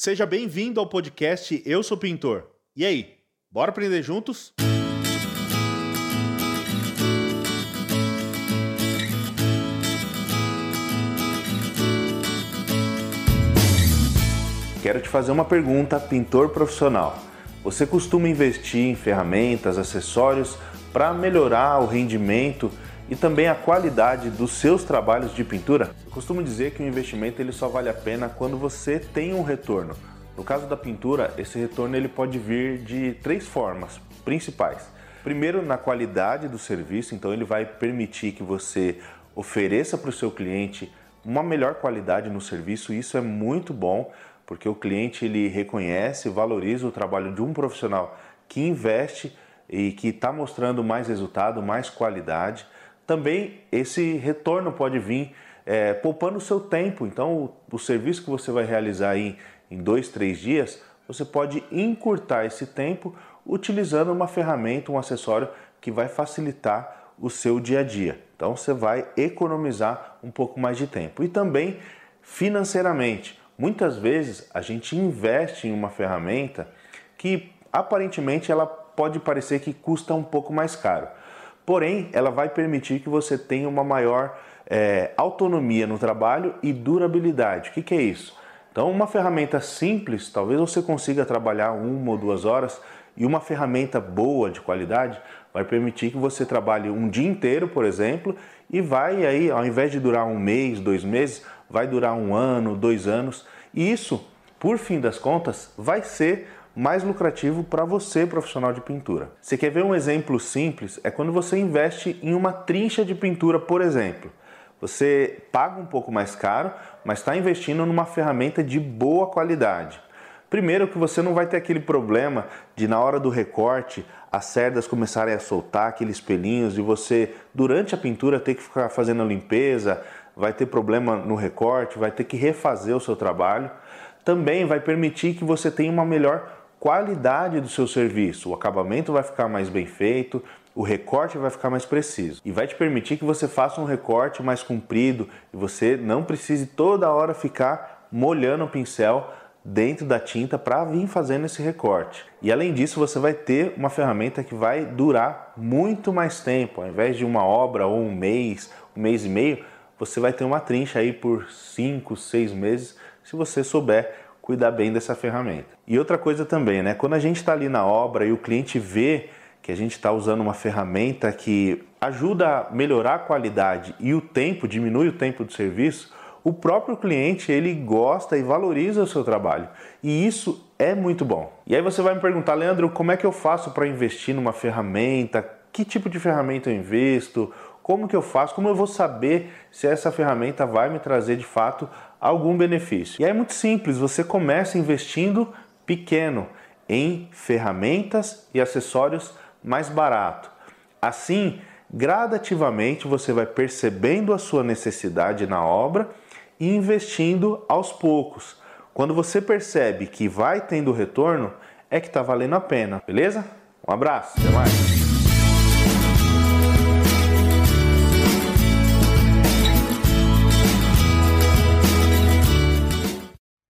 Seja bem-vindo ao podcast Eu Sou Pintor. E aí, bora aprender juntos? Quero te fazer uma pergunta, pintor profissional. Você costuma investir em ferramentas, acessórios para melhorar o rendimento e também a qualidade dos seus trabalhos de pintura? Eu costumo dizer que o investimento ele só vale a pena quando você tem um retorno. No caso da pintura, esse retorno ele pode vir de três formas principais. Primeiro, na qualidade do serviço, então ele vai permitir que você ofereça para o seu cliente uma melhor qualidade no serviço. Isso é muito bom, porque o cliente ele reconhece, valoriza o trabalho de um profissional que investe e que está mostrando mais resultado, mais qualidade também esse retorno pode vir é, poupando o seu tempo. Então, o, o, serviço que você vai realizar aí em dois, três dias, você pode encurtar esse tempo utilizando uma ferramenta, um acessório que vai facilitar o seu dia a dia. Então, você vai economizar um pouco mais de tempo. E também financeiramente. Muitas vezes a gente investe em uma ferramenta que aparentemente ela pode parecer que custa um pouco mais caro porém ela vai permitir que você tenha uma maior é, autonomia no trabalho e durabilidade. O que, que é isso? Então, uma ferramenta simples, talvez você consiga trabalhar uma ou duas horas, e uma ferramenta boa, de qualidade, vai permitir que você trabalhe um dia inteiro, por exemplo, e vai aí, ao invés de durar um mês, dois meses, vai durar um ano, dois anos. E isso, por fim das contas, vai ser mais lucrativo para você, profissional de pintura. Você quer ver um exemplo simples? É quando você investe em uma trincha de pintura, por exemplo. Você paga um pouco mais caro, mas está investindo numa ferramenta de boa qualidade. Primeiro que você não vai ter aquele problema de na hora do recorte as cerdas começarem a soltar aqueles pelinhos e você durante a pintura ter que ficar fazendo a limpeza, vai ter problema no recorte, vai ter que refazer o seu trabalho. Também vai permitir que você tenha uma melhor qualidade do seu serviço. O acabamento vai ficar mais bem feito, o recorte vai ficar mais preciso e vai te permitir que você faça um recorte mais comprido e você não precise toda hora ficar molhando o pincel dentro da tinta para vir fazendo esse recorte. E além disso, você vai ter uma ferramenta que vai durar muito mais tempo. Ao invés de uma obra ou um mês, um mês e meio, você vai ter uma trincha aí por 5, 6 meses, se você souber cuidar bem dessa ferramenta. E outra coisa também, né? Quando a gente está ali na obra e o cliente vê que a gente está usando uma ferramenta que ajuda a melhorar a qualidade e o tempo, diminui o tempo do serviço, o próprio cliente ele gosta e valoriza o seu trabalho. E isso é muito bom. E aí você vai me perguntar, Leandro, como é que eu faço para investir numa ferramenta? Que tipo de ferramenta eu investo? Como que eu faço? Como eu vou saber se essa ferramenta vai me trazer de fato algum benefício? E é muito simples, você começa investindo pequeno em ferramentas e acessórios mais barato. Assim, gradativamente você vai percebendo a sua necessidade na obra e investindo aos poucos. Quando você percebe que vai tendo retorno, é que está valendo a pena, beleza? Um abraço, até mais!